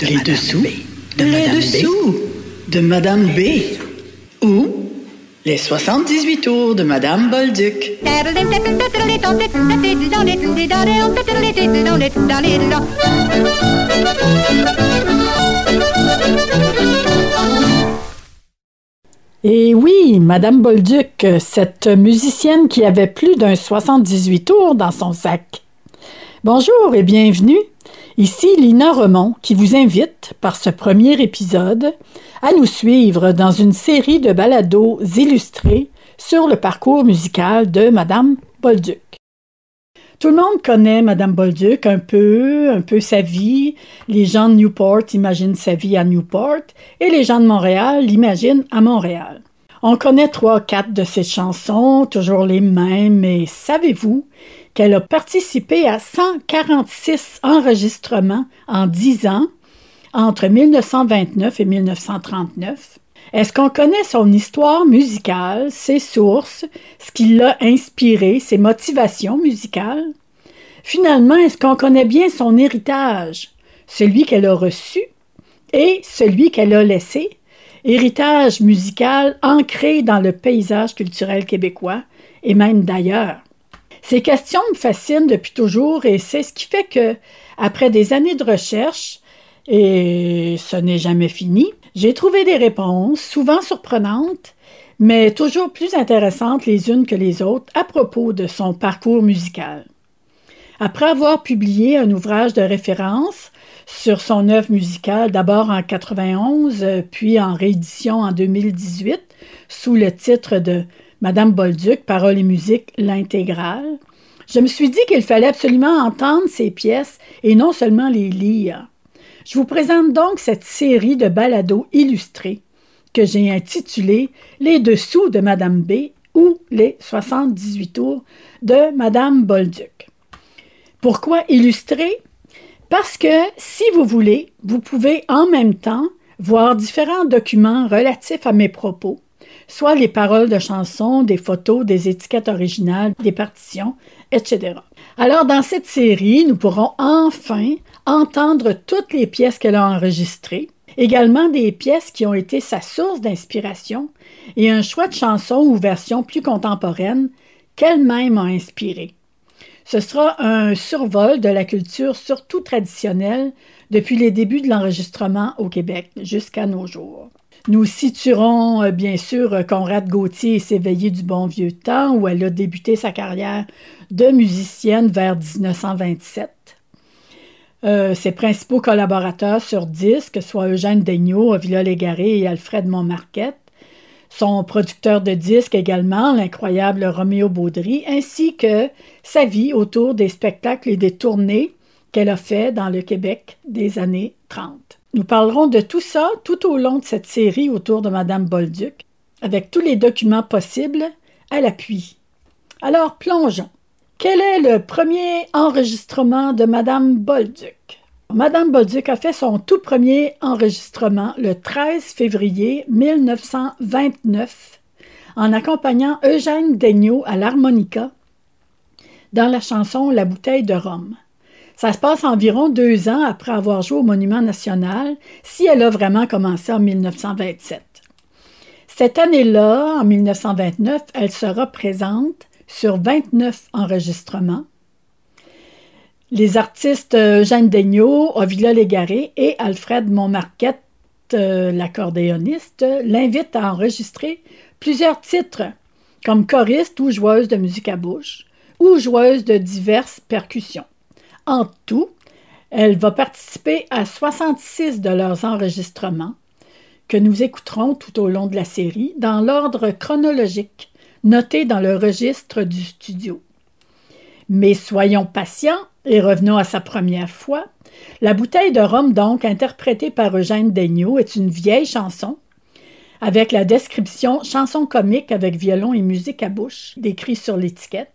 de Les dessous de Les dessous de Madame B. Ou les 78 tours de Madame Bolduc. Et oui, Madame Bolduc, cette musicienne qui avait plus d'un 78 tours dans son sac. Bonjour et bienvenue. Ici Lina Remond qui vous invite, par ce premier épisode, à nous suivre dans une série de balados illustrés sur le parcours musical de Madame Bolduc. Tout le monde connaît Madame Bolduc un peu, un peu sa vie. Les gens de Newport imaginent sa vie à Newport et les gens de Montréal l'imaginent à Montréal. On connaît trois, quatre de ses chansons, toujours les mêmes, mais savez-vous qu'elle a participé à 146 enregistrements en 10 ans entre 1929 et 1939? Est-ce qu'on connaît son histoire musicale, ses sources, ce qui l'a inspiré, ses motivations musicales? Finalement, est-ce qu'on connaît bien son héritage, celui qu'elle a reçu et celui qu'elle a laissé? Héritage musical ancré dans le paysage culturel québécois et même d'ailleurs. Ces questions me fascinent depuis toujours et c'est ce qui fait que, après des années de recherche, et ce n'est jamais fini, j'ai trouvé des réponses, souvent surprenantes, mais toujours plus intéressantes les unes que les autres à propos de son parcours musical. Après avoir publié un ouvrage de référence sur son œuvre musicale, d'abord en 91, puis en réédition en 2018, sous le titre de Madame Bolduc, Paroles et musique, l'intégrale, je me suis dit qu'il fallait absolument entendre ces pièces et non seulement les lire. Je vous présente donc cette série de balados illustrés que j'ai intitulée Les dessous de Madame B ou les 78 tours de Madame Bolduc. Pourquoi illustrer? Parce que si vous voulez, vous pouvez en même temps voir différents documents relatifs à mes propos, soit les paroles de chansons, des photos, des étiquettes originales, des partitions, etc. Alors, dans cette série, nous pourrons enfin entendre toutes les pièces qu'elle a enregistrées, également des pièces qui ont été sa source d'inspiration et un choix de chansons ou versions plus contemporaines qu'elle-même a inspirées. Ce sera un survol de la culture surtout traditionnelle depuis les débuts de l'enregistrement au Québec jusqu'à nos jours. Nous situerons euh, bien sûr Conrad Gauthier et s'éveiller du bon vieux temps où elle a débuté sa carrière de musicienne vers 1927. Euh, ses principaux collaborateurs sur disque, soit Eugène Daigneault, Villa Légaré et Alfred Montmarquette, son producteur de disques également, l'incroyable Roméo Baudry, ainsi que sa vie autour des spectacles et des tournées qu'elle a fait dans le Québec des années 30. Nous parlerons de tout ça tout au long de cette série autour de Madame Bolduc, avec tous les documents possibles à l'appui. Alors plongeons. Quel est le premier enregistrement de Madame Bolduc? Madame Bolduc a fait son tout premier enregistrement le 13 février 1929 en accompagnant Eugène Daigneault à l'harmonica dans la chanson La bouteille de rhum. Ça se passe environ deux ans après avoir joué au Monument national, si elle a vraiment commencé en 1927. Cette année-là, en 1929, elle sera présente sur 29 enregistrements. Les artistes euh, Jeanne Daigneault, Ovila Légaré et Alfred Montmarquette, euh, l'accordéoniste, l'invitent à enregistrer plusieurs titres comme choriste ou joueuse de musique à bouche ou joueuse de diverses percussions. En tout, elle va participer à 66 de leurs enregistrements que nous écouterons tout au long de la série dans l'ordre chronologique noté dans le registre du studio. Mais soyons patients et revenons à sa première fois. La bouteille de rhum, donc, interprétée par Eugène Daigneault, est une vieille chanson avec la description chanson comique avec violon et musique à bouche décrit sur l'étiquette.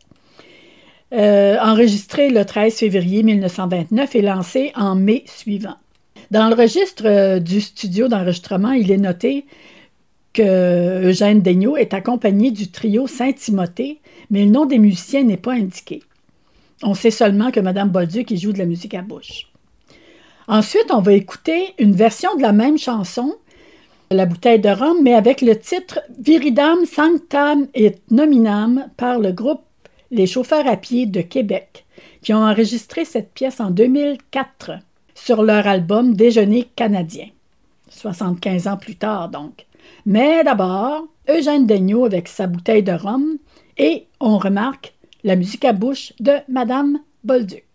Euh, enregistré le 13 février 1929 et lancé en mai suivant. Dans le registre euh, du studio d'enregistrement, il est noté que Eugène Daigneault est accompagné du trio Saint-Timothée, mais le nom des musiciens n'est pas indiqué. On sait seulement que Mme Bolduc y joue de la musique à bouche. Ensuite, on va écouter une version de la même chanson, La bouteille de rhum, mais avec le titre Viridam Sanctam et Nominam par le groupe Les chauffeurs à pied de Québec, qui ont enregistré cette pièce en 2004 sur leur album Déjeuner canadien. 75 ans plus tard, donc. Mais d'abord, Eugène Daigneault avec sa bouteille de rhum et on remarque la musique à bouche de Madame Bolduc.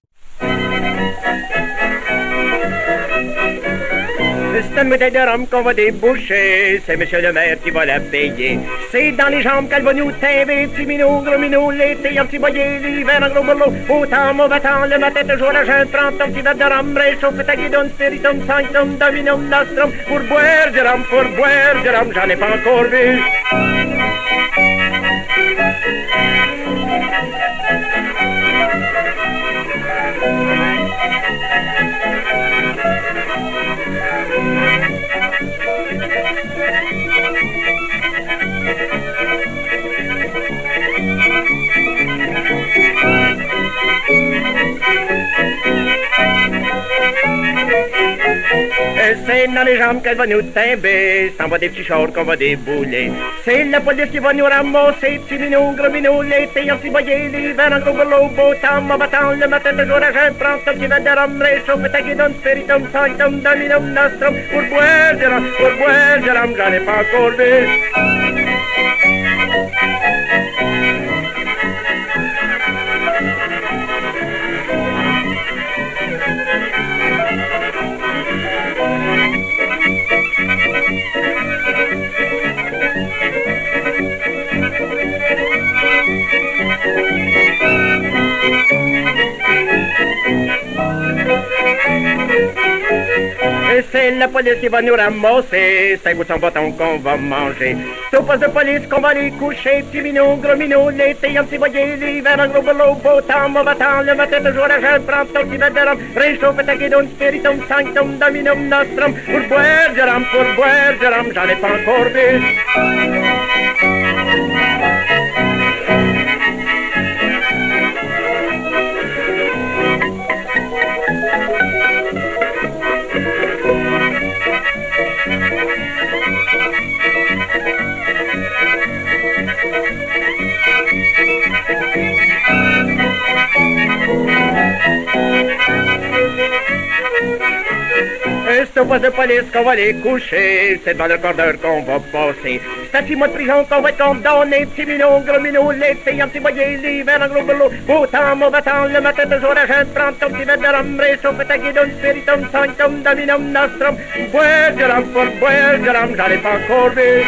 C'est une bouteille de rhum qu'on va déboucher, c'est monsieur le maire qui va la payer. C'est dans les jambes qu'elle va nous timber, petit minou, gros minou, l'été en petit boyer, l'hiver en gros bourreau. Autant, mauvais temps, le matin toujours la jeune, prends ton petit verre de rhum, réchauffe ta guidon, spiritum, sanctum, dominum, nostrum. Pour boire du rhum, pour boire du rhum, j'en ai pas encore vu. C'est dans les jambes qu'elle va nous timber, s'en va des petits shorts qu'on va débouler. C'est la police qui va nous ramasser, petit minou, gros minou, l'été en ciboyer, l'hiver en gros boulot, beau temps, mauvais temps, le matin toujours à jeun, prends ton petit verre de rhum, réchauffe ta guidon, spiritum, sanctum, dominum, nostrum, pour boire du rhum, pour boire du rhum, j'en ai pas encore vu. C'est la police qui va nous ramasser. C'est son bâton qu'on va manger. Au poste de police qu'on va les coucher. Petit minou, gros minou, l'été, un petit voyer, l'hiver, un gros boulot, beau temps, mauvais temps, le matin, toujours à jeun, prends ton petit verre de rhum, réchauffe ta guidon, spiritum, sanctum, dominum, nostrum, pour boire du rhum, pour boire du rhum, j'en ai pas encore vu. Au poste de police qu'on va les coucher, c'est dans le cordeur qu'on va passer. Mois de prison qu'on va être condamné, petit minou, gros minou, l'été, un petit boyer, l'hiver, un gros boulot, beau temps, mauvais temps, le matin toujours à jeune, prends ton petit verre de rhum, réchauffe ta guidon, spiritum, sanctum, dominum, nostrum, boire du rhum, pour boire du rhum, ai pas encore vu.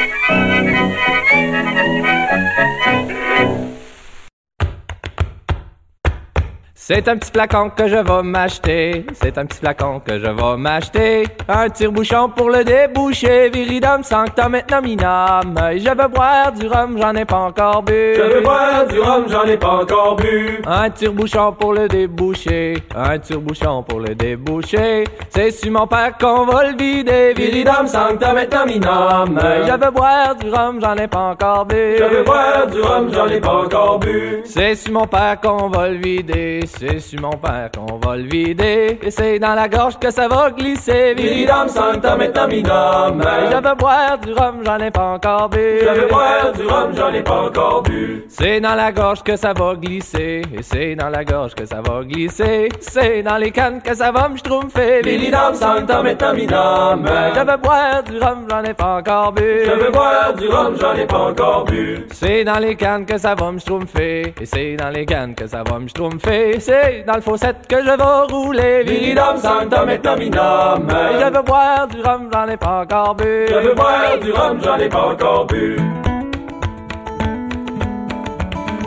C'est un petit flacon que je vais m'acheter. C'est un petit flacon que je vais m'acheter. Un tire-bouchon pour le déboucher. Viridum sanctum et nominam. Je veux boire du rhum, j'en ai pas encore bu. Je veux boire du rhum, j'en ai pas encore bu. Un tire-bouchon pour le déboucher. Un tire-bouchon pour le déboucher. C'est sur mon père qu'on va le vider. Viridum sanctum et nominam. Je veux boire du rhum, j'en ai pas encore bu. Je veux boire du rhum, j'en ai pas encore bu. C'est sur mon père qu'on va le vider. C'est sur mon père qu'on va le vider. Et c'est dans la gorge que ça va glisser. Viridam sanctum et nominam. Je veux boire du rhum, j'en ai pas encore bu. Je veux boire du rhum, j'en ai pas encore bu. C'est dans la gorge que ça va glisser. Et c'est dans la gorge que ça va glisser. C'est dans les cannes que ça va me schtroumpfer. Viridam sanctum et nominam. Je veux boire du rhum, j'en ai pas encore bu. Je veux boire du rhum, j'en ai pas encore bu. C'est dans les cannes que ça va me schtroumpfer. Et c'est dans les cannes que ça va me schtroumpfer. C'est dans le fossette que je vais rouler. Viridam sanctum et nominam. Et je veux boire du rhum, j'en ai pas encore bu. Je veux boire du rhum, j'en ai pas encore bu.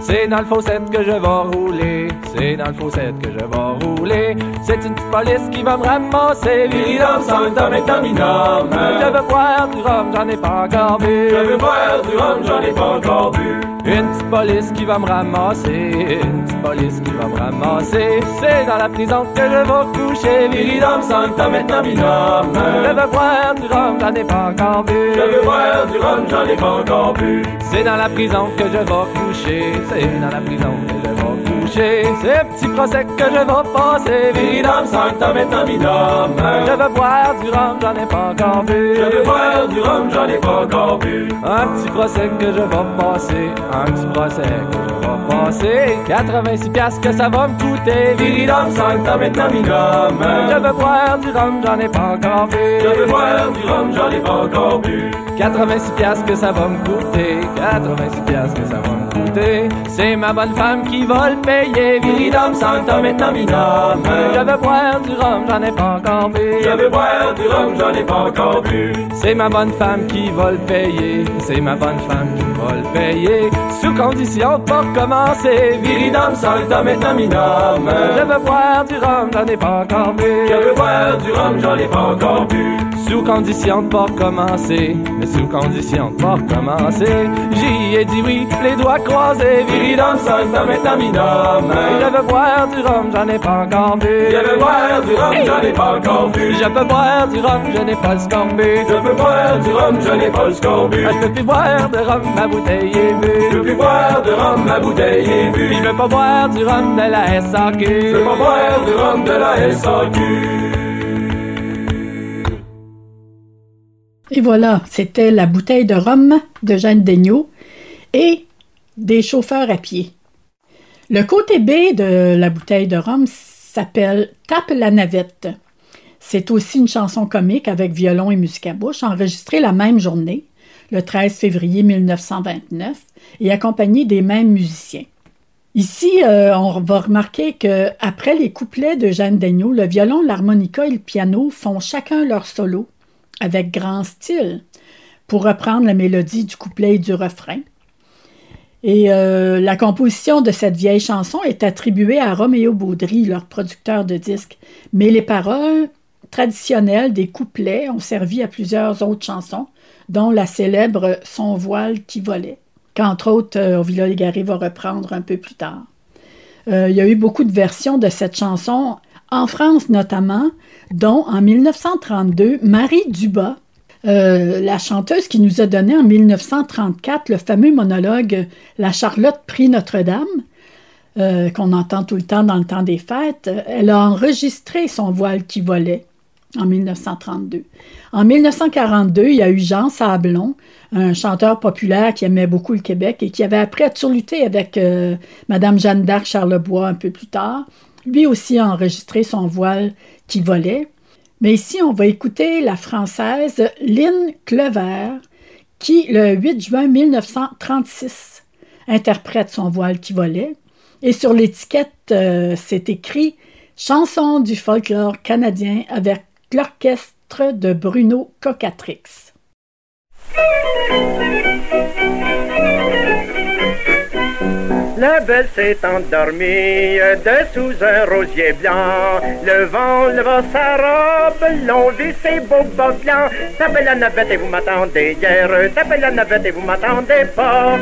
C'est dans le fossette que je vais rouler. C'est dans le fossette que je vais rouler. C'est une petite police qui va me ramasser. Viridam sanctum et nominam. Je veux boire du rhum, j'en ai pas encore bu. Je veux boire du rhum, j'en ai pas encore bu. Une petite police qui va me ramasser. Une petite police qui va me ramasser. C'est dans la prison que je vais coucher. Viridam sanctum et nominam. Je veux boire du rhum, j'en ai pas encore bu. Je veux boire du rhum, j'en ai pas encore bu. C'est dans la prison que je vais coucher. C'est dans la prison que je vais débouché. C'est petit procès que je vais passer. Viridam sanctam et naminam. Je veux boire du rhum, j'en ai pas encore bu. Je veux boire du rhum, j'en ai pas encore bu. Un petit procès que je vais passer. Un petit procès que je vais passer. 86 piastres que ça va me coûter. Viridam sanctam et naminam. Je veux boire du rhum, j'en ai pas encore bu. Je veux boire du rhum, j'en ai pas encore bu. 86 piastres que ça va me coûter. 86 piastres que ça va me coûter. C'est ma bonne femme qui va le payer. Viridam sanctam et naminam. Je veux boire du rhum, j'en ai pas encore bu. Je veux boire du rhum, j'en ai pas encore bu. C'est ma bonne femme qui va le payer. C'est ma bonne femme qui va le payer. Sous condition pour commencer. Viridam sanctam et naminam. Je veux boire du rhum, j'en ai pas encore bu. Je veux boire du rhum, j'en ai pas encore bu. Sous condition de pas commencer. Mais sous condition de pas commencer. J'y ai dit oui, les doigts croisés. Viridam sanctam et naminam. Je veux boire du rhum, j'en ai pas encore bu. Je veux boire du rhum, j'en ai pas encore bu. Je peux boire du rhum, je n'ai pas le scorbut. Je peux boire du rhum, je n'ai pas le scorbut. Je peux plus boire de rhum, ma bouteille est Je vue. peux plus boire de rhum, ma bouteille est vue. je veux pas boire du rhum de la SAQ. Je peux pas boire du rhum de la SAQ. Et voilà, c'était la bouteille de rhum de Jeanne Daigneault et des chauffeurs à pied. Le côté B de la bouteille de rhum s'appelle Tape la navette. C'est aussi une chanson comique avec violon et musique à bouche, enregistrée la même journée, le 13 février 1929, et accompagnée des mêmes musiciens. Ici, euh, on va remarquer que après les couplets de Jeanne Daigneault, le violon, l'harmonica et le piano font chacun leur solo avec grand style pour reprendre la mélodie du couplet et du refrain. Et euh, la composition de cette vieille chanson est attribuée à Roméo Baudry, leur producteur de disques, mais les paroles traditionnelles des couplets ont servi à plusieurs autres chansons, dont la célèbre Son voile qui volait, qu'entre autres euh, Légaré va reprendre un peu plus tard. Euh, il y a eu beaucoup de versions de cette chanson, en France notamment, dont en 1932, Marie Dubas, euh, la chanteuse qui nous a donné en 1934 le fameux monologue La Charlotte prit Notre-Dame, euh, qu'on entend tout le temps dans le temps des fêtes, elle a enregistré son voile qui volait en 1932. En 1942, il y a eu Jean Sablon, un chanteur populaire qui aimait beaucoup le Québec et qui avait appris à surlutter avec euh, Madame Jeanne d'Arc Charlebois un peu plus tard. Lui aussi a enregistré son voile qui volait. Mais ici, on va écouter la française Lynn Clever, qui, le 8 juin 1936, interprète son voile qui volait. Et sur l'étiquette, euh, c'est écrit Chanson du folklore canadien avec l'orchestre de Bruno Cocatrix. La belle s'est endormie dessous un rosier blanc. Le vent leva sa robe, l'on vit ses beaux bas blancs. Tapez la navette et vous m'attendez hier, tapez la navette et vous m'attendez pas.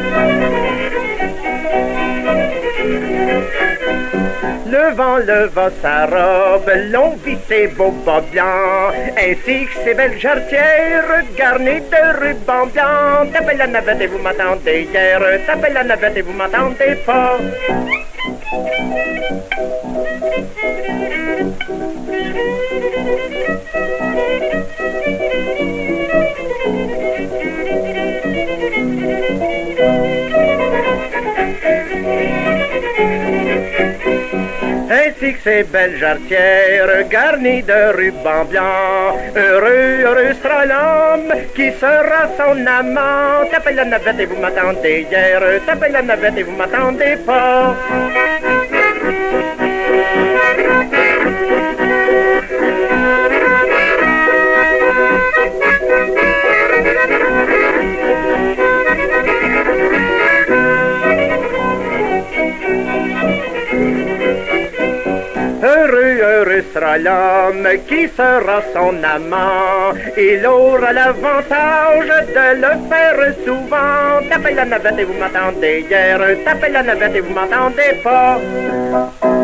Le vent leva sa robe, l'on vit ses beaux bas blancs, ainsi que ses belles jarretières garnies de rubans blancs. Tapez la navette et vous m'attendez hier, tapez la navette et vous m'attendez pas. Que ces belles jarretières garnies de rubans blancs. Heureux, heureux sera l'homme qui sera son amant. Tapez la navette et vous m'attendez hier, tapez la navette et vous m'attendez pas. Heureux, sera l'homme qui sera son amant. Il aura l'avantage de le faire souvent. Tapez la navette et vous m'attendez hier. Tapez la navette et vous m'attendez pas.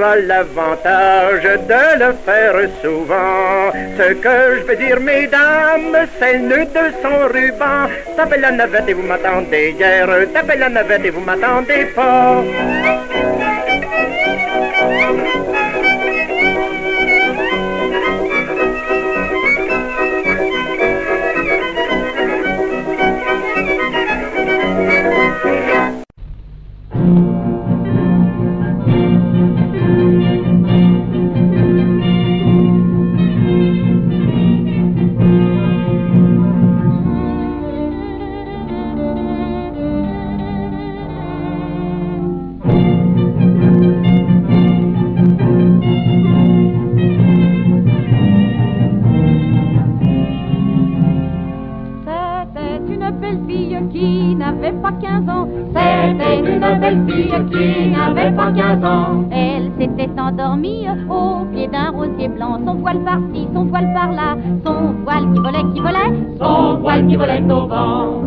L'avantage de le faire souvent. Ce que je veux dire, mesdames, c'est nœud de son ruban. Tapez la navette et vous m'attendez hier, tapez la navette et vous m'attendez pas. Qui volait. Son voile qui volait au vent.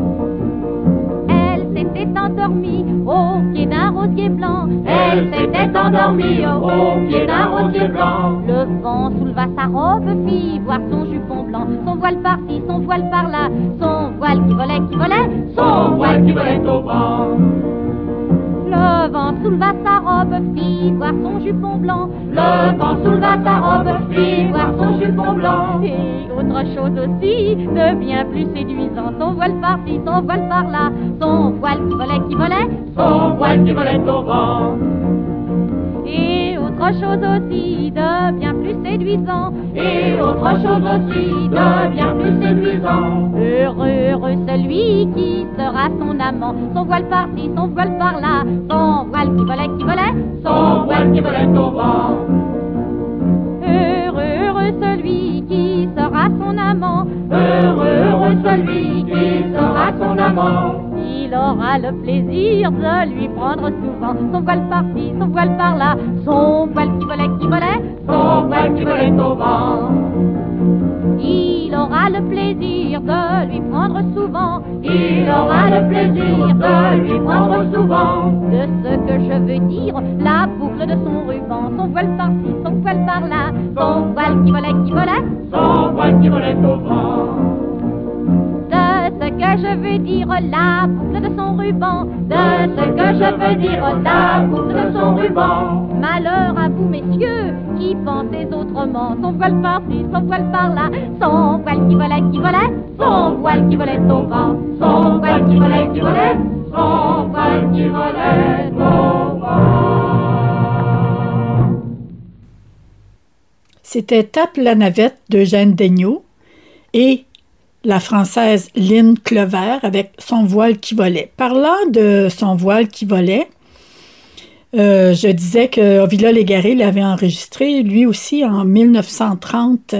Elle s'était endormie au pied d'un rosier blanc. Elle s'était endormie au pied d'un rosier blanc. Le vent souleva sa robe, fit voir son jupon blanc. Son voile par-ci, son voile par-là. Son voile qui volait, qui volait. Son voile qui volait au vent. Le vent souleva sa robe, fit voir son jupon blanc. Le vent souleva sa robe, fit voir son jupon blanc. Et autre chose aussi, de bien plus séduisant, son voile par-ci, son voile par-là, son voile qui volait, qui volait. Son voile qui volait au vent. Et autre chose aussi, de bien plus séduisant. Et autre chose aussi, de bien plus séduisant. Heureux, heureux celui qui sera son amant, son voile par-ci, son voile par-là, son voile qui volait, qui volait. Son voile qui volait au vent. Heureux, heureux celui qui sera son amant. Heureux, heureux celui qui sera son amant. Il aura le plaisir de lui prendre souvent son voile par-ci, son voile par-là, son voile qui volait, qui volait. Son voile qui volait au vent. Il aura le plaisir de lui prendre souvent. Il aura le plaisir de lui prendre souvent. De ce que je veux dire, la boucle de son ruban, son voile par-ci, son voile par-là, son voile qui volait, qui volait. Son voile qui volait au vent. Je veux dire, la boucle de son ruban. De ce que je veux dire, la boucle de son ruban. Malheur à vous, messieurs, qui pensez autrement. Son voile par-ci, son voile par-là, son voile qui volait, qui volait. Son voile qui volait au vent. Son voile qui volait, qui volait. Son voile qui volait au vent. C'était Tape la navette d'Eugène Daigneault et la française Lynn Clever avec son voile qui volait. Parlant de son voile qui volait, euh, je disais que Ovila Légaré l'avait enregistré lui aussi en 1930,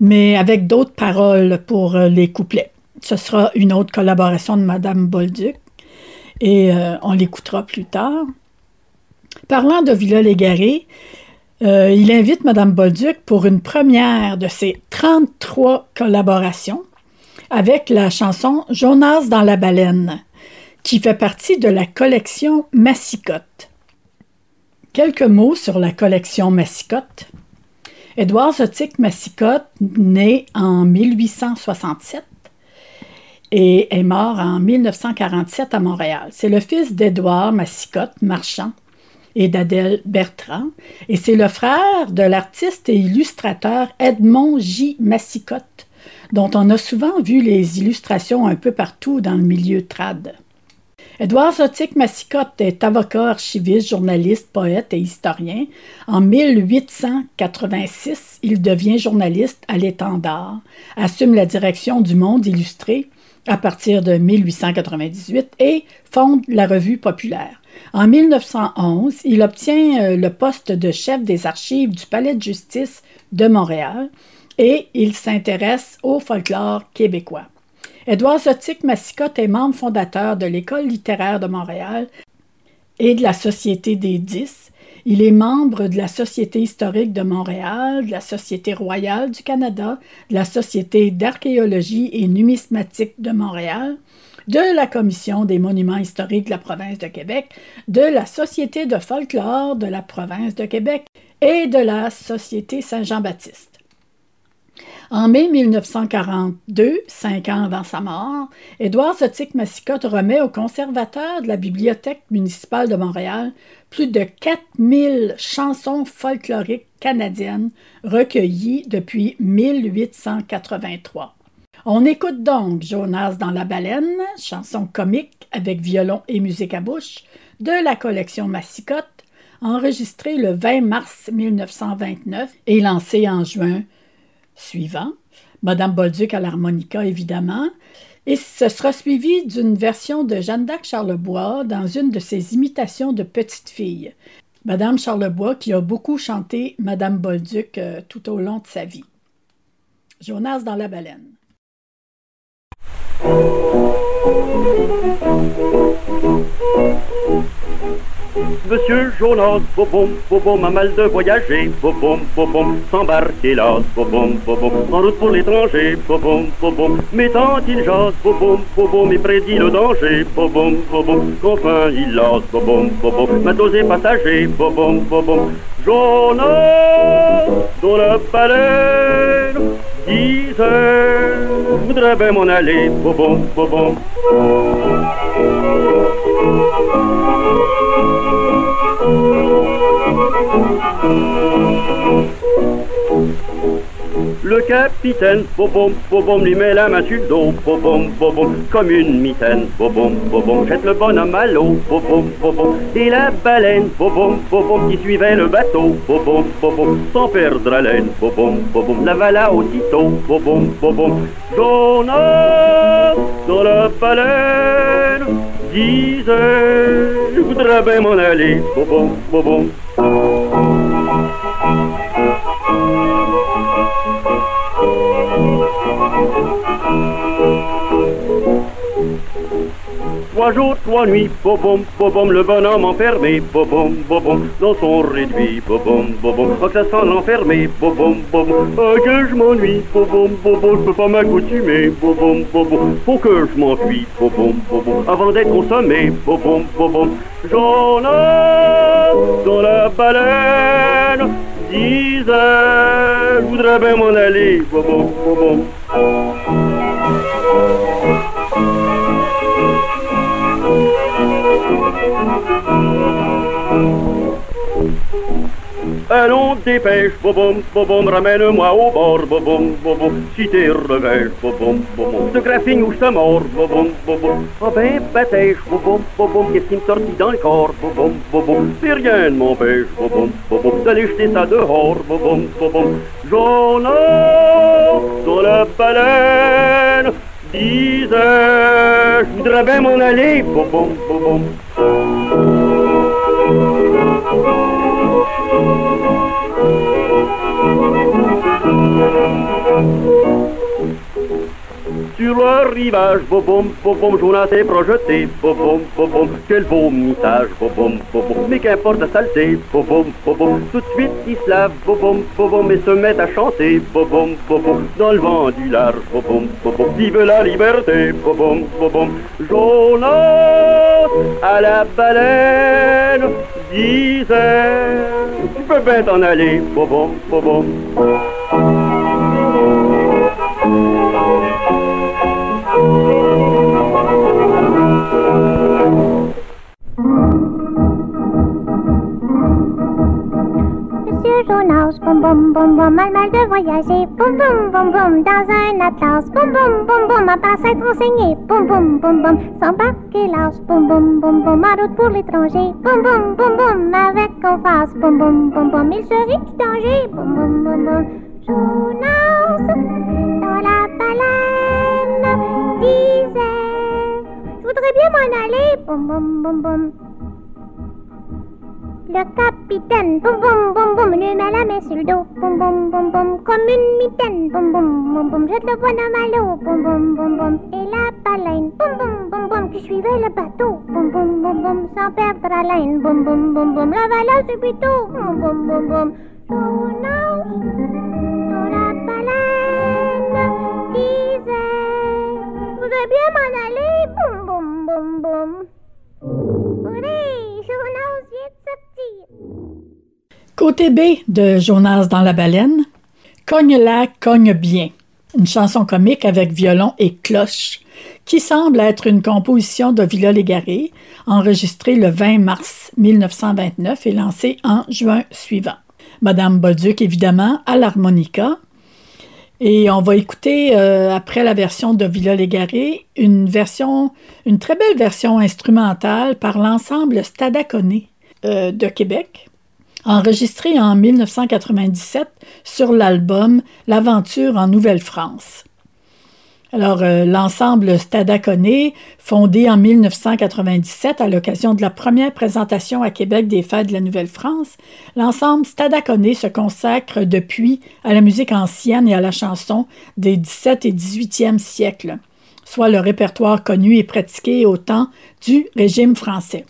mais avec d'autres paroles pour euh, les couplets. Ce sera une autre collaboration de Madame Bolduc et euh, on l'écoutera plus tard. Parlant d'Ovila Légaré, il invite Madame Bolduc pour une première de ses 33 collaborations avec la chanson Jonas dans la baleine, qui fait partie de la collection Massicotte. Quelques mots sur la collection Massicotte. Édouard Zotique Massicotte, né en 1867 et est mort en 1947 à Montréal. C'est le fils d'Édouard Massicotte, marchand, et d'Adèle Bertrand, et c'est le frère de l'artiste et illustrateur Edmond J. Massicotte, dont on a souvent vu les illustrations un peu partout dans le milieu trad. Édouard Zotique Massicotte est avocat, archiviste, journaliste, poète et historien. En 1886, il devient journaliste à l'Étendard, assume la direction du Monde illustré à partir de 1898 et fonde la Revue populaire. En 1911, il obtient euh, le poste de chef des archives du Palais de justice de Montréal et il s'intéresse au folklore québécois. Édouard Zotique Massicotte est membre fondateur de l'École littéraire de Montréal et de la Société des Dix. Il est membre de la Société historique de Montréal, de la Société royale du Canada, de la Société d'archéologie et numismatique de Montréal, de la Commission des monuments historiques de la province de Québec, de la Société de folklore de la province de Québec et de la Société Saint-Jean-Baptiste. En mai 1942, cinq ans avant sa mort, Édouard Zotique Massicotte remet au conservateur de la Bibliothèque municipale de Montréal plus de 4000 chansons folkloriques canadiennes recueillies depuis 1883. On écoute donc Jonas dans la baleine, chanson comique avec violon et musique à bouche, de la collection Massicotte, enregistrée le 20 mars 1929 et lancée en juin suivant. Madame Bolduc à l'harmonica, évidemment. Et ce sera suivi d'une version de Jeanne d'Arc Charlebois dans une de ses imitations de petite fille. Madame Charlebois qui a beaucoup chanté Madame Bolduc euh, tout au long de sa vie. Jonas dans la baleine. Monsieur Jonas, bobom, bobom, a mal de voyager, bobom, bobom, s'embarquer là, bobom, bobom, en route pour l'étranger, bobom, bobom, mais tant il jase, bobom, bobom, et prédit le danger, bobom, bobom, qu'enfin il lasse, bobom, bobom, matos et passagers, bobom, bobom, Jonas, dans la baleine, disait, voudrais bien m'en aller, bobom, bobom. Le capitaine, bobom, bobom, lui met la main sur le dos, bobom, bobom, comme une mitaine, bobom, bobom, jette le bonhomme à l'eau, bobom, bobom, et la baleine, bobom, bobom, qui suivait le bateau, bobom, bobom, sans perdre haleine, bobom, bobom, l'avala aussitôt, bobom, bobom, Jonas, dans la baleine, disait, je voudrais bien m'en aller, bobom, bobom. Trois jours, trois nuits, bobom, bobom, le bonhomme enfermé, bobom, bobom, dans son réduit, bobom, bobom, oh que ça sent l'enfermé, bobom, bobom, ah que je m'ennuie, bobom, bobom, je peux pas m'accoutumer, bobom, bobom, faut que je m'enfuis, bobom, bobom, avant d'être consommé, bobom, bobom, j'en ai dans la baleine, disait, je voudrais bien m'en aller, bobom, bobom. Allons, dépêche, bobom, bobom, ramène-moi au bord, bobom, bobom, si t'es revêche, bobom, bobom, de graphing ou je te mords, bobom, bobom, ah ben, batèche, bobom, bobom, qu'est-ce qui me sortit dans le corps, bobom, bobom, si rien ne m'empêche, bobom, bobom, d'aller jeter ça dehors, bobom, bobom, j'en ai dans la baleine, disais, je voudrais bien m'en aller, bobom, bobom. Sur le rivage, bobom, bobom, Jonas est projeté, bobom, bobom, quel vomissage, bobom, bobom, mais qu'importe la saleté, bobom, bobom, tout de suite il se lave, bobom, bobom, et se met à chanter, bobom, bobom, dans le vent du large, bobom, bobom, vive la liberté, bobom, bobom, Jonas à la baleine disait, tu peux bien t'en aller, bobom, bobom. Boum boum boum boum, mal mal de voyager, boum boum boum boum, dans un atlas, boum boum boum boum, à part s'être renseigné, boum boum boum boum, s'embarquer l'as, boum boum boum boum, en route pour l'étranger, boum boum boum boum, avec face, boum boum boum boum, il serait du danger, boum boum boum boum, Jonas, dans la baleine, disait, je voudrais bien m'en aller, boum boum boum boum. Le capitaine, boum boum boum boum, lui met la main sur le dos, boum boum boum boum, comme une mitaine, boum boum boum boum, jette le bonhomme à l'eau, boum boum boum boum, et la baleine, boum boum boum boum, qui suivait le bateau, boum boum boum boum, sans perdre haleine, boum boum boum boum, l'avala subito, boum boum boum boum, Jonas, dans la baleine, disait, bien m'en aller. Boum, boum, boum, boum. Jonas vient de. Côté B de Jonas dans la baleine. Cogne-la, cogne bien. Une chanson comique avec violon et cloche, qui semble être une composition de Villa Légaré, enregistrée le 20 mars 1929 et lancée en juin suivant. Madame Bolduc, évidemment, à l'harmonica, et on va écouter, euh, après la version de Villa Légaré, une très belle version instrumentale par l'ensemble Stadaconé euh, de Québec, enregistrée en 1997 sur l'album L'aventure en Nouvelle-France. Alors, euh, l'ensemble Stadaconé, fondé en 1997 à l'occasion de la première présentation à Québec des Fêtes de la Nouvelle-France, l'ensemble Stadaconé se consacre depuis à la musique ancienne et à la chanson des 17 et 18e siècles, soit le répertoire connu et pratiqué au temps du régime français.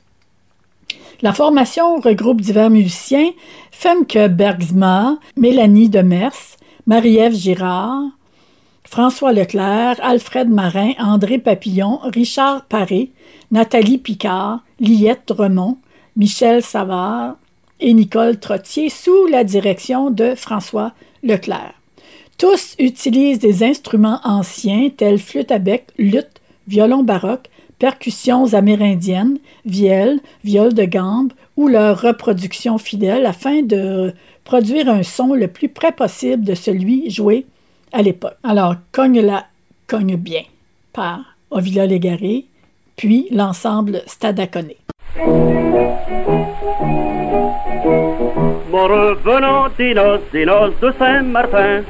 La formation regroupe divers musiciens, Femke Bergsma, Mélanie Demers, Marie-Ève Girard, François Leclerc, Alfred Marin, André Papillon, Richard Paré, Nathalie Picard, Liette Remont, Michel Savard et Nicole Trottier sous la direction de François Leclerc. Tous utilisent des instruments anciens tels flûte à bec, lutte, violon baroque, percussions amérindiennes, vielle, viol de gambe ou leur reproduction fidèle afin de produire un son le plus près possible de celui joué à l'époque. Alors, Cogne-la, cogne bien par Ovila Légaré, puis l'ensemble Stadaconé. Mon revenant des noces, des noces de Saint-Martin,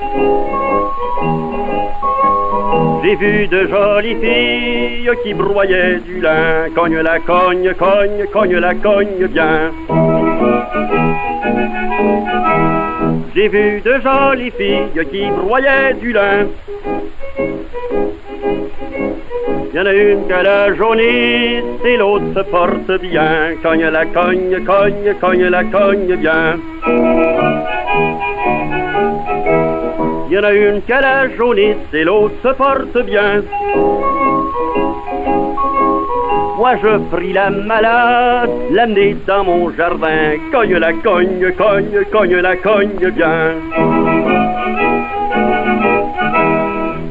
j'ai vu de jolies filles qui broyaient du lin. Cogne la cogne, cogne, cogne la cogne bien. J'ai vu de jolies filles qui broyaient du lin. Y en a une qui a la jaunisse et l'autre se porte bien. Cogne la cogne, cogne, cogne la cogne bien. Y en a une qui a la jaunisse et l'autre se porte bien. Moi je pris la malade, l'amener dans mon jardin. Cogne la cogne, cogne, cogne la cogne bien.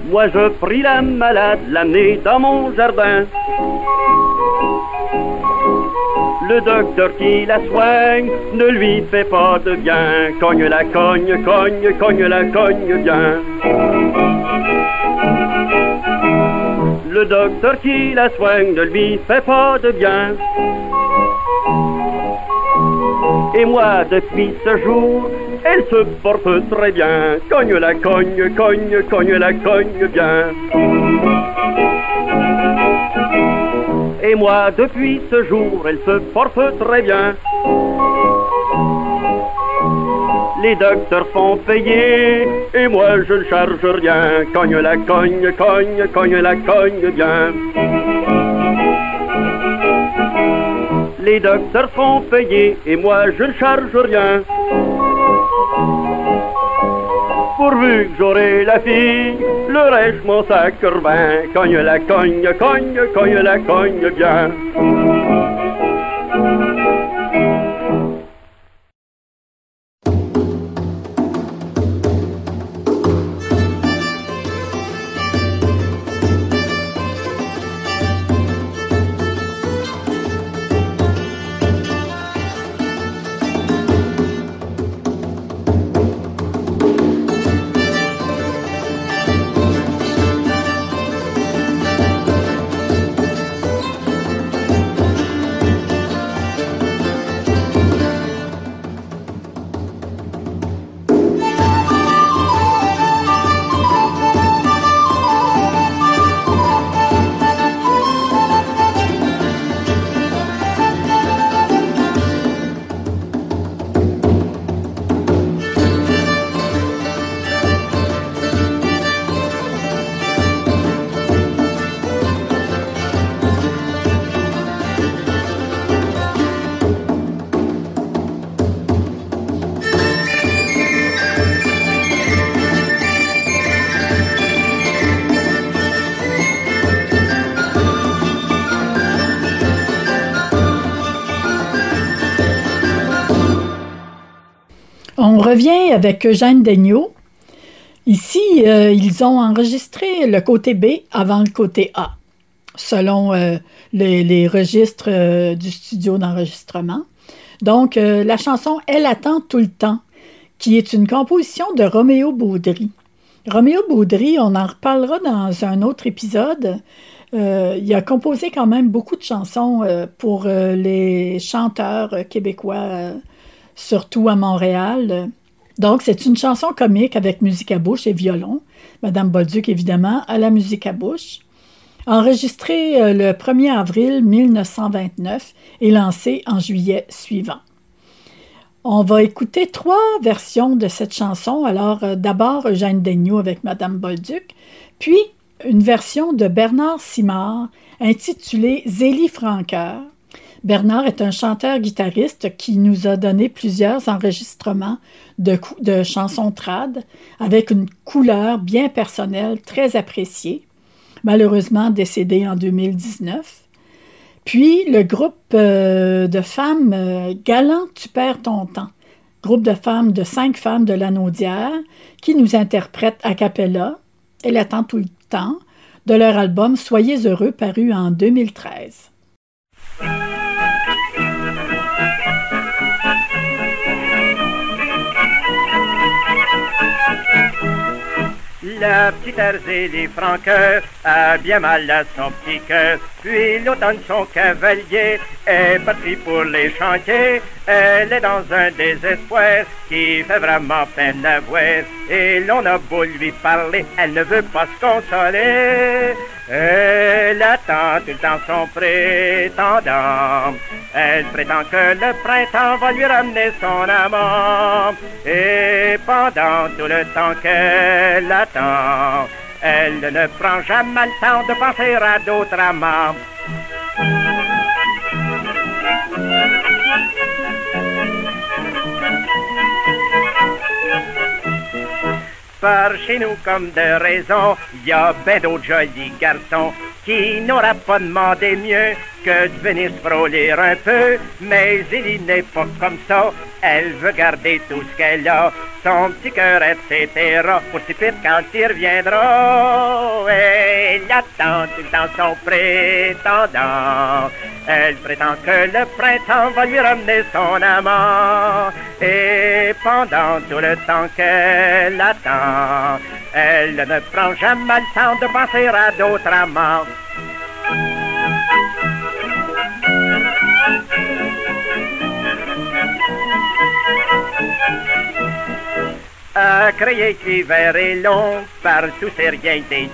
Moi je pris la malade, l'amener dans mon jardin. Le docteur qui la soigne ne lui fait pas de bien. Cogne la cogne, cogne, cogne la cogne bien. Le docteur qui la soigne ne lui fait pas de bien. Et moi, depuis ce jour, elle se porte très bien. Cogne la cogne, cogne, cogne la cogne bien. Et moi, depuis ce jour, elle se porte très bien. Les docteurs font payer, et moi je ne charge rien. Cogne la cogne, cogne, cogne la cogne bien. Les docteurs font payer, et moi je ne charge rien. Pourvu que j'aurai la fille, le reste mon sacre bien. Cogne la cogne, cogne, cogne la cogne bien. Avec Eugène Daigneault. Ici, euh, ils ont enregistré le côté B avant le côté A, selon euh, les, registres euh, du studio d'enregistrement. Donc, la chanson Elle attend tout le temps, qui est une composition de Roméo Baudry. Roméo Baudry, on en reparlera dans un autre épisode. il a composé quand même beaucoup de chansons pour les chanteurs québécois, surtout à Montréal. Donc, c'est une chanson comique avec musique à bouche et violon. Madame Bolduc, évidemment, à la musique à bouche. Enregistrée euh, le 1er avril 1929 et lancée en juillet suivant. On va écouter trois versions de cette chanson. Alors, euh, d'abord, Eugène Daigneault avec Madame Bolduc, puis une version de Bernard Simard intitulée Zélie Franqueur, Bernard est un chanteur-guitariste qui nous a donné plusieurs enregistrements de, chansons trad avec une couleur bien personnelle, très appréciée, malheureusement décédé en 2019. Puis le groupe euh, de femmes euh, Galant, tu perds ton temps, groupe de femmes de cinq femmes de l'Anaudière qui nous interprètent a cappella, Elle attend tout le temps, de leur album Soyez heureux paru en 2013. La petite Herzélie Franqueur a bien mal à son petit cœur. Puis l'automne, son cavalier est parti pour les chantiers. Elle est dans un désespoir qui fait vraiment peine à voir. Et l'on a beau lui parler, elle ne veut pas se consoler. Elle attend tout le temps son prétendant. Elle prétend que le printemps va lui ramener son amant. Et pendant tout le temps qu'elle attend, elle ne prend jamais le temps de penser à d'autres amants. Chez nous comme de raison, y a ben d'autres jolis garçons qui n'aura pas demandé mieux que de venir se frôler un peu. Mais Zélie n'est pas comme ça, elle veut garder tout ce qu'elle a, son petit cœur, etc. Pour si vite quand il reviendra. Elle attend temps son prétendant. Elle prétend que le printemps va lui ramener son amant. Et pendant tout le temps qu'elle attend, elle ne prend jamais le temps de penser à d'autres amants. À crier qu'hiver est long, partout c'est rien des.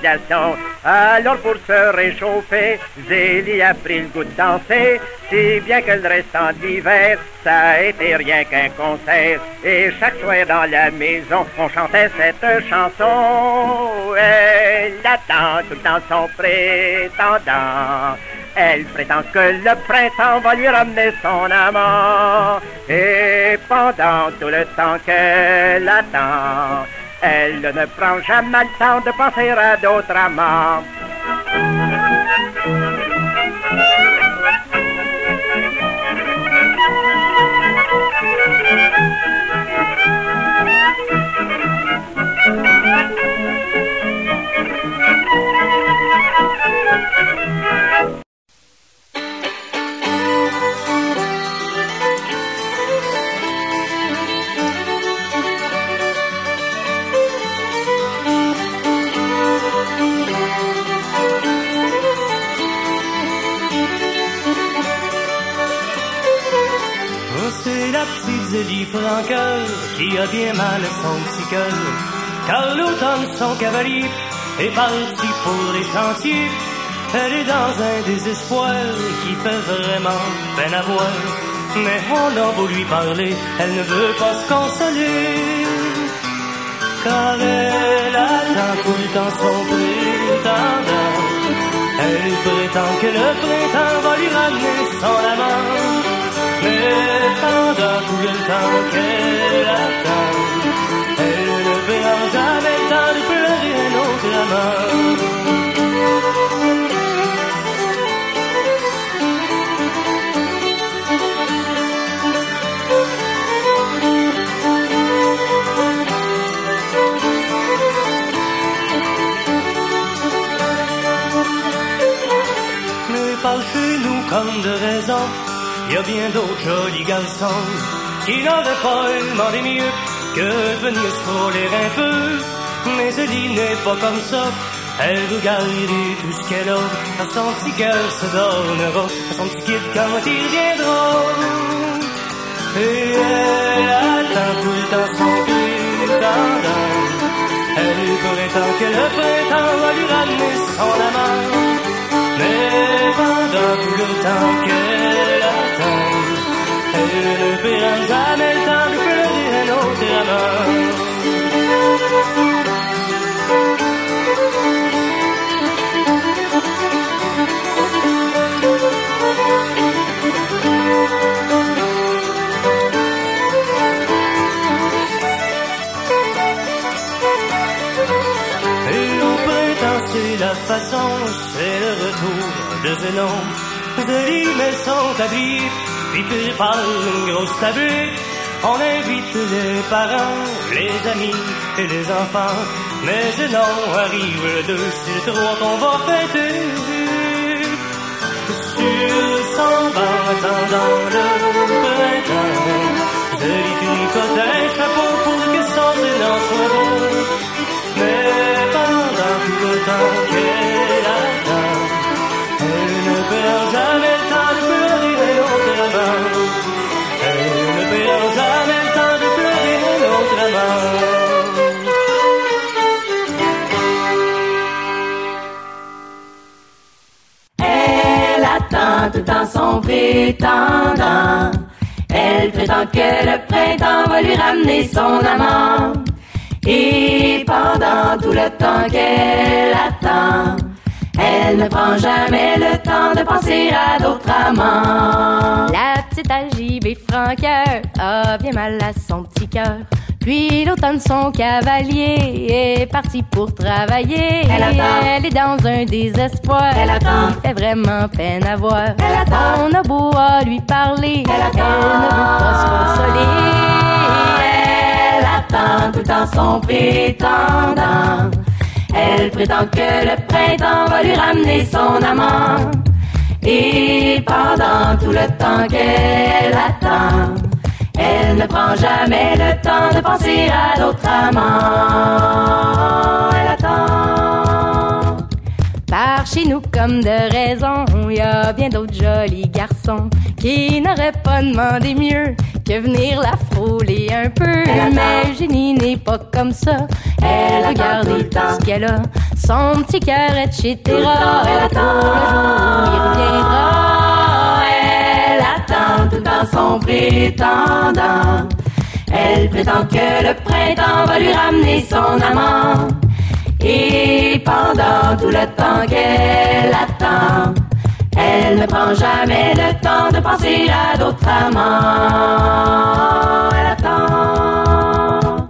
Alors pour se réchauffer, Zélie a pris le goût de danser, si bien que le restant d'hiver, ça a été rien qu'un concert. Et chaque soir dans la maison, on chantait cette chanson. Elle attend tout le temps son prétendant. Elle prétend que le printemps va lui ramener son amant. Et pendant tout le temps qu'elle attend, elle ne prend jamais le temps de penser à d'autres amants. Parti pour les chantiers. Elle est dans un désespoir qui fait vraiment peine à voir. Mais on a beau lui parler, elle ne veut pas se consoler. Car elle attend tout le temps son prétendant. Elle prétend que le printemps va lui ramener son amant. Mais pendant tout le temps qu'elle attend, love. parle chez nous comme de raison. Y a bien d'autres jolis garçons qui n'auraient pas demandé mieux que venir se frôler un peu. Mais Zélie n'est pas comme ça. Elle veut garder tout ce qu'elle a. À son petit cœur se donnera. À son petit kid quand il viendra. Et elle attend tout le temps son printemps. Elle prétend que le printemps va lui ramener son amant. Mais pendant tout le temps qu'elle attend, elle ne paiera jamais le temps de pleurer un autre amant. Et printemps, c'est la façon, c'est le retour de Zénon. Zélie met son tablier, prépare une grosse tablée. On invite les parents, les amis et les enfants. Mais Zénon arrive le 2, c'est le 3 qu'on va fêter. Sur son banc attendant le printemps, un chapeau pour que son Zénon soit Elle prétend que le printemps va lui ramener son amant. Et pendant tout le temps qu'elle attend, elle ne prend jamais le temps de penser à d'autres amants. La petite algibée franqueur a bien mal à son petit cœur. Puis l'automne, son cavalier est parti pour travailler. Elle attend. Elle est dans un désespoir. Elle attend. qui fait vraiment peine à voir. Elle attend. On a beau à lui parler. Elle attend. ne veut pas se consoler. Elle attend tout en son prétendant. Elle prétend que le printemps va lui ramener son amant. Et pendant tout le temps qu'elle attend, elle ne prend jamais le temps de penser à d'autres amants. Elle attend. Par chez nous, comme de raison, il y a bien d'autres jolis garçons qui n'auraient pas demandé mieux que venir la frôler un peu. Elle. Mais Génie n'est pas comme ça. Elle regarde tout ce qu'elle a, son petit cœur, etc. Le temps, elle attend. Le jour où il reviendra. Son prétendant. Elle prétend que le printemps va lui ramener son amant. Et pendant tout le temps qu'elle attend, elle ne prend jamais le temps de penser à d'autres amants. Elle attend.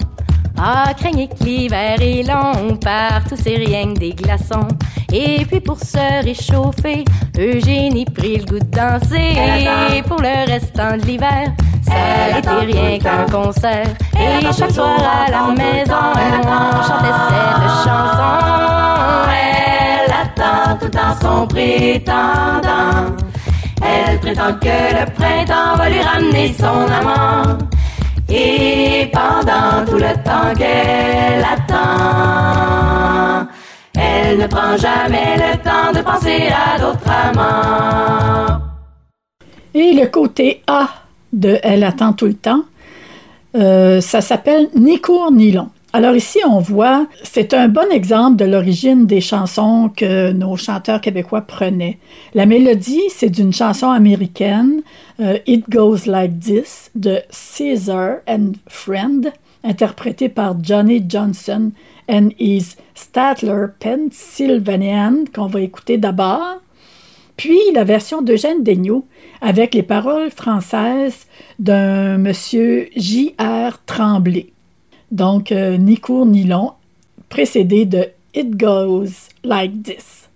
Ah, craignez que l'hiver est long, partout c'est rien que des glaçons. Et puis pour se réchauffer, Eugénie prit le goût de danser. Et pour le restant de l'hiver, ça n'était rien qu'un concert. Et chaque soir à la maison, temps. Elle attend. on chantait cette chanson. Elle attend tout en son prétendant. Elle prétend que le printemps va lui ramener son amant. Et pendant tout le temps qu'elle attend, elle ne prend jamais le temps de penser à d'autres amants. Et le côté A de Elle attend tout le temps, euh, ça s'appelle Ni court ni long. Alors ici, on voit, c'est un bon exemple de l'origine des chansons que nos chanteurs québécois prenaient. La mélodie, c'est d'une chanson américaine, euh, It Goes Like This, de Caesar and Friend, interprétée par Johnny Johnson and his Statler Pennsylvanian, qu'on va écouter d'abord. Puis la version d'Eugène Daigneault avec les paroles françaises d'un monsieur J.R. Tremblay. Donc, euh, ni court ni long, précédé de It Goes Like This.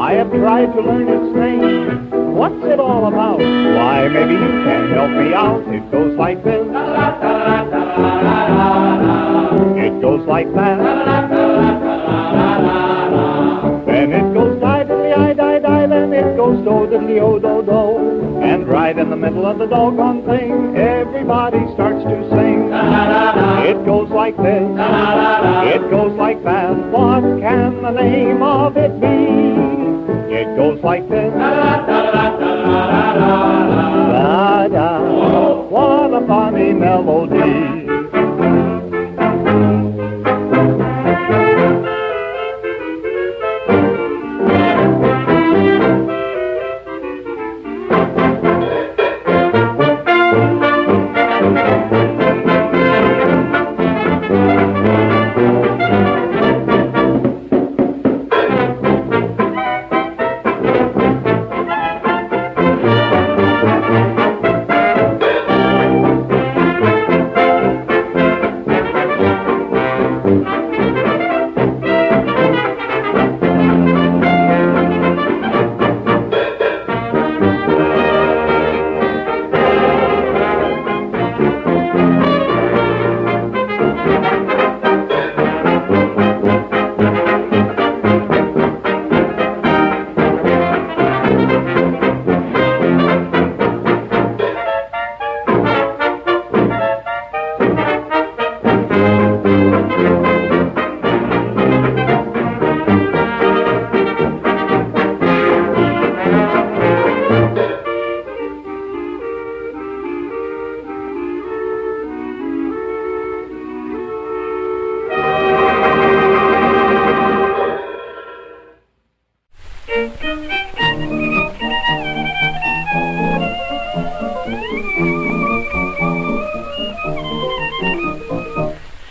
I have tried to learn its name. What's it all about? Why, maybe you can help me out. It goes like this. It goes like that. Then it goes diddly I die die, then it goes do diddly o do do. And right in the middle of the doggone thing, everybody starts to sing. It goes like this, it goes like that. What can the name of it be? It goes like this. Da da. What a funny melody.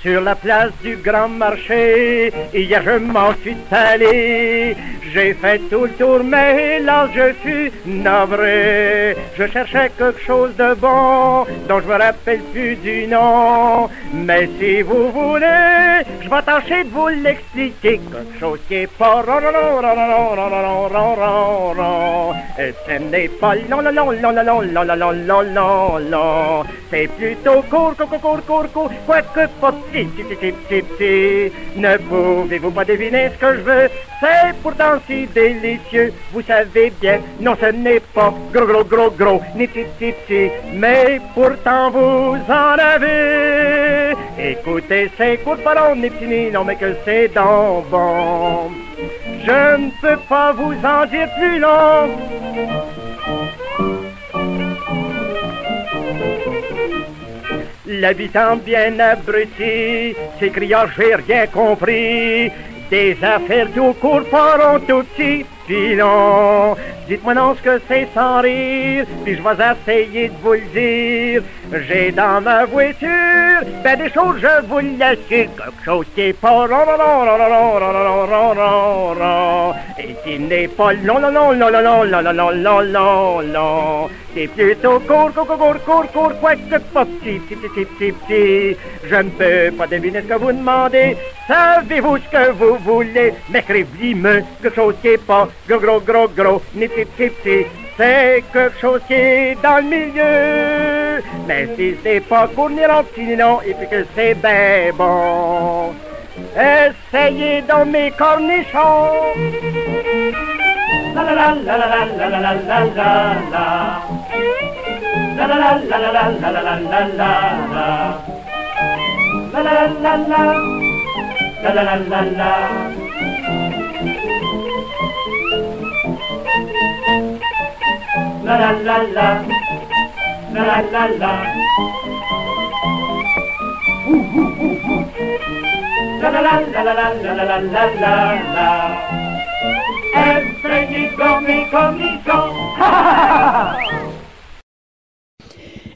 Sur la place du grand marché, hier je m'en suis allé. J'ai fait tout le tour, mais là je suis navré. Je cherchais quelque chose de bon, dont je me rappelle plus du nom. Mais si vous voulez, je vais tâcher de vous l'expliquer. Quelque chose qui est pas ron, ron, ron, ron, ron. Et ce n'est pas long, long, long, long, long, long, long, long, long, long. C'est plutôt court, court, court, court, court, court, quoique pas petit, petit, petit, petit. Ne pouvez-vous pas deviner ce que je veux? C'est pourtant si délicieux, vous savez bien. Non, ce n'est pas gros, gros, gros, gros, ni petit, petit, petit. Mais pourtant vous en avez. Écoutez, c'est court, pas long, ni petit, ni non, mais que c'est donc bon. Je ne peux pas vous en dire plus long. L'habitant bien abruti s'écria j'ai rien compris. Des affaires tout court paront tout petit pilon. Dites-moi non ce que c'est sans rire, puis je vais essayer de vous le dire. J'ai dans ma voiture ben des choses, je vous l'assure, quelque chose qui est pas ron, ron, ron, et qui n'est pas long, long, long, long, long, long, long, long, long, long, long. C'est plutôt court, court, court, court, court, quoique pas petit, petit, petit, petit, petit. Je ne peux pas deviner ce que vous demandez. Savez-vous ce que vous voulez? M'écrivez-moi quelque chose qui est pas gros, gros, gros, gros, ni petit, petit, petit. C'est quelque chose qui est dans le milieu. Mais si c'est pas court, ni long, et puis que c'est ben bon. Essayez dans mes cornichons. La la la la la la la. La la la la la la la la la la la. La la la la. La la la la la.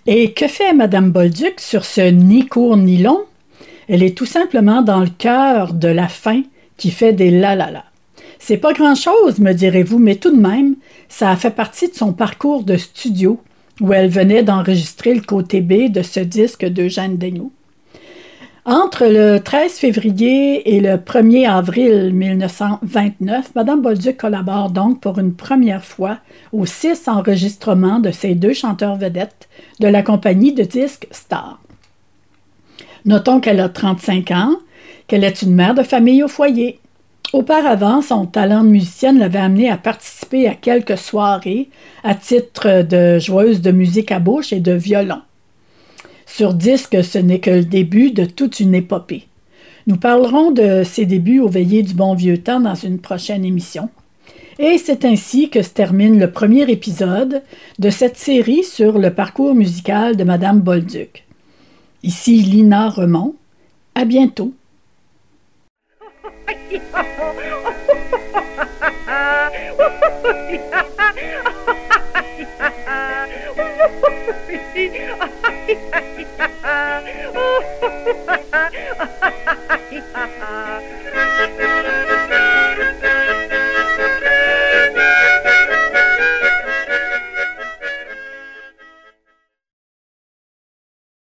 Et que fait Madame Bolduc sur ce ni court ni long? Elle est tout simplement dans le cœur de la fin qui fait des la la la. C'est pas grand-chose, me direz-vous, mais tout de même, ça a fait partie de son parcours de studio où elle venait d'enregistrer le côté B de ce disque d'Eugène Daigneault. Entre le 13 février et le 1er avril 1929, Madame Bolduc collabore donc pour une première fois aux six enregistrements de ces deux chanteurs vedettes de la compagnie de disques Star. Notons qu'elle a 35 ans, qu'elle est une mère de famille au foyer. Auparavant, son talent de musicienne l'avait amenée à participer à quelques soirées à titre de joueuse de musique à bouche et de violon. Sur disque, ce n'est que le début de toute une épopée. Nous parlerons de ses débuts au veillées du bon vieux temps dans une prochaine émission. Et c'est ainsi que se termine le premier épisode de cette série sur le parcours musical de Madame Bolduc. Ici Lina Remont. À bientôt. Ha ha ha ha!